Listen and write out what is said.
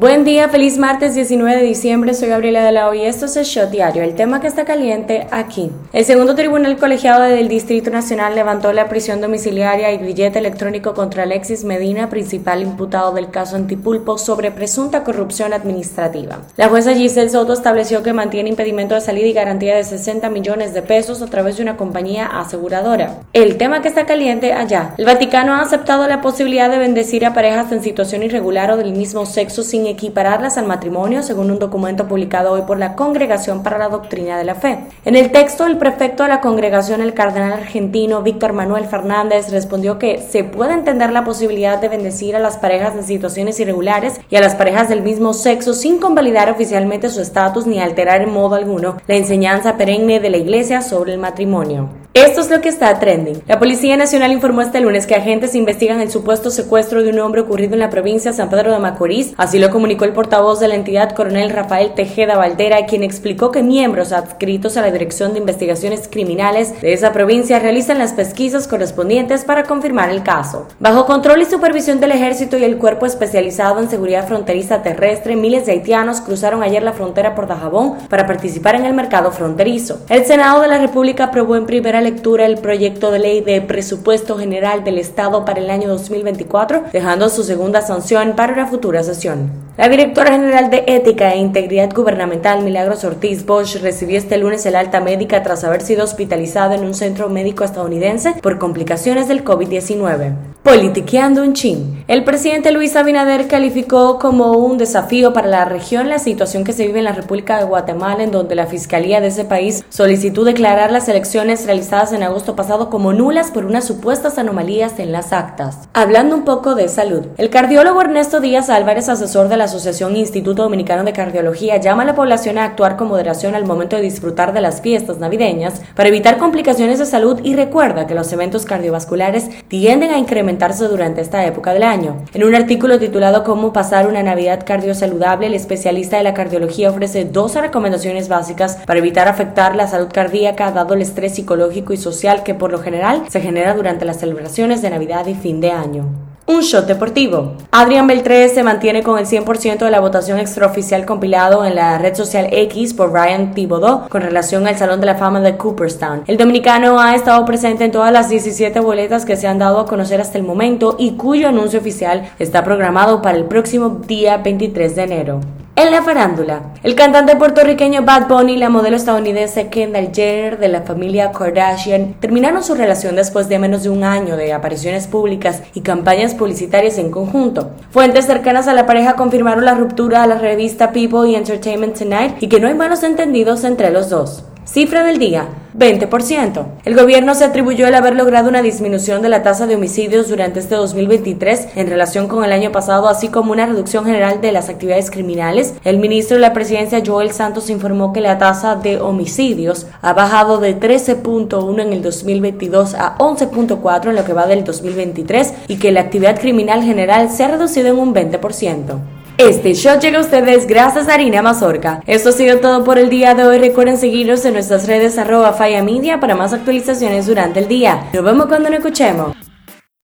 Buen día, feliz martes 19 de diciembre. Soy Gabriela de la O y esto es el Shot Diario, el tema que está caliente aquí. El segundo tribunal colegiado del Distrito Nacional levantó la prisión domiciliaria y grillete electrónico contra Alexis Medina, principal imputado del caso Antipulpo, sobre presunta corrupción administrativa. La jueza Giselle Soto estableció que mantiene impedimento de salida y garantía de 60 millones de pesos a través de una compañía aseguradora. El tema que está caliente allá. El Vaticano ha aceptado la posibilidad de bendecir a parejas en situación irregular o del mismo sexo sin equipararlas al matrimonio, según un documento publicado hoy por la Congregación para la Doctrina de la Fe. En el texto, el prefecto de la congregación, el cardenal argentino Víctor Manuel Fernández, respondió que se puede entender la posibilidad de bendecir a las parejas en situaciones irregulares y a las parejas del mismo sexo sin convalidar oficialmente su estatus ni alterar en modo alguno la enseñanza perenne de la Iglesia sobre el matrimonio. Esto es lo que está trending. La Policía Nacional informó este lunes que agentes investigan el supuesto secuestro de un hombre ocurrido en la provincia de San Pedro de Macorís. Así lo comunicó el portavoz de la entidad, coronel Rafael Tejeda Valdera, quien explicó que miembros adscritos a la Dirección de Investigaciones Criminales de esa provincia realizan las pesquisas correspondientes para confirmar el caso. Bajo control y supervisión del Ejército y el Cuerpo Especializado en Seguridad Fronteriza Terrestre, miles de haitianos cruzaron ayer la frontera por Dajabón para participar en el mercado fronterizo. El Senado de la República aprobó en primera lectura el proyecto de ley de presupuesto general del Estado para el año 2024, dejando su segunda sanción para una futura sesión. La directora general de Ética e Integridad Gubernamental, Milagros Ortiz Bosch, recibió este lunes el alta médica tras haber sido hospitalizada en un centro médico estadounidense por complicaciones del COVID-19. Politiqueando un chin. El presidente Luis Abinader calificó como un desafío para la región la situación que se vive en la República de Guatemala, en donde la Fiscalía de ese país solicitó declarar las elecciones realizadas en agosto pasado como nulas por unas supuestas anomalías en las actas. Hablando un poco de salud, el cardiólogo Ernesto Díaz Álvarez, asesor de la Asociación Instituto Dominicano de Cardiología, llama a la población a actuar con moderación al momento de disfrutar de las fiestas navideñas para evitar complicaciones de salud y recuerda que los eventos cardiovasculares tienden a incrementar durante esta época del año. En un artículo titulado Cómo pasar una Navidad cardiosaludable, el especialista de la cardiología ofrece 12 recomendaciones básicas para evitar afectar la salud cardíaca dado el estrés psicológico y social que por lo general se genera durante las celebraciones de Navidad y fin de año. Un shot deportivo. Adrián Beltré se mantiene con el 100% de la votación extraoficial compilado en la red social X por Ryan Thibodeau con relación al Salón de la Fama de Cooperstown. El dominicano ha estado presente en todas las 17 boletas que se han dado a conocer hasta el momento y cuyo anuncio oficial está programado para el próximo día 23 de enero. En la farándula, el cantante puertorriqueño Bad Bunny y la modelo estadounidense Kendall Jenner de la familia Kardashian terminaron su relación después de menos de un año de apariciones públicas y campañas publicitarias en conjunto. Fuentes cercanas a la pareja confirmaron la ruptura a la revista People y Entertainment Tonight y que no hay malos entendidos entre los dos. Cifra del día, 20%. El gobierno se atribuyó el haber logrado una disminución de la tasa de homicidios durante este 2023 en relación con el año pasado, así como una reducción general de las actividades criminales. El ministro de la Presidencia, Joel Santos, informó que la tasa de homicidios ha bajado de 13.1 en el 2022 a 11.4 en lo que va del 2023 y que la actividad criminal general se ha reducido en un 20%. Este show llega a ustedes gracias a Harina Mazorca. Esto ha sido todo por el día de hoy. Recuerden seguirnos en nuestras redes arroba Faya Media para más actualizaciones durante el día. Nos vemos cuando nos escuchemos.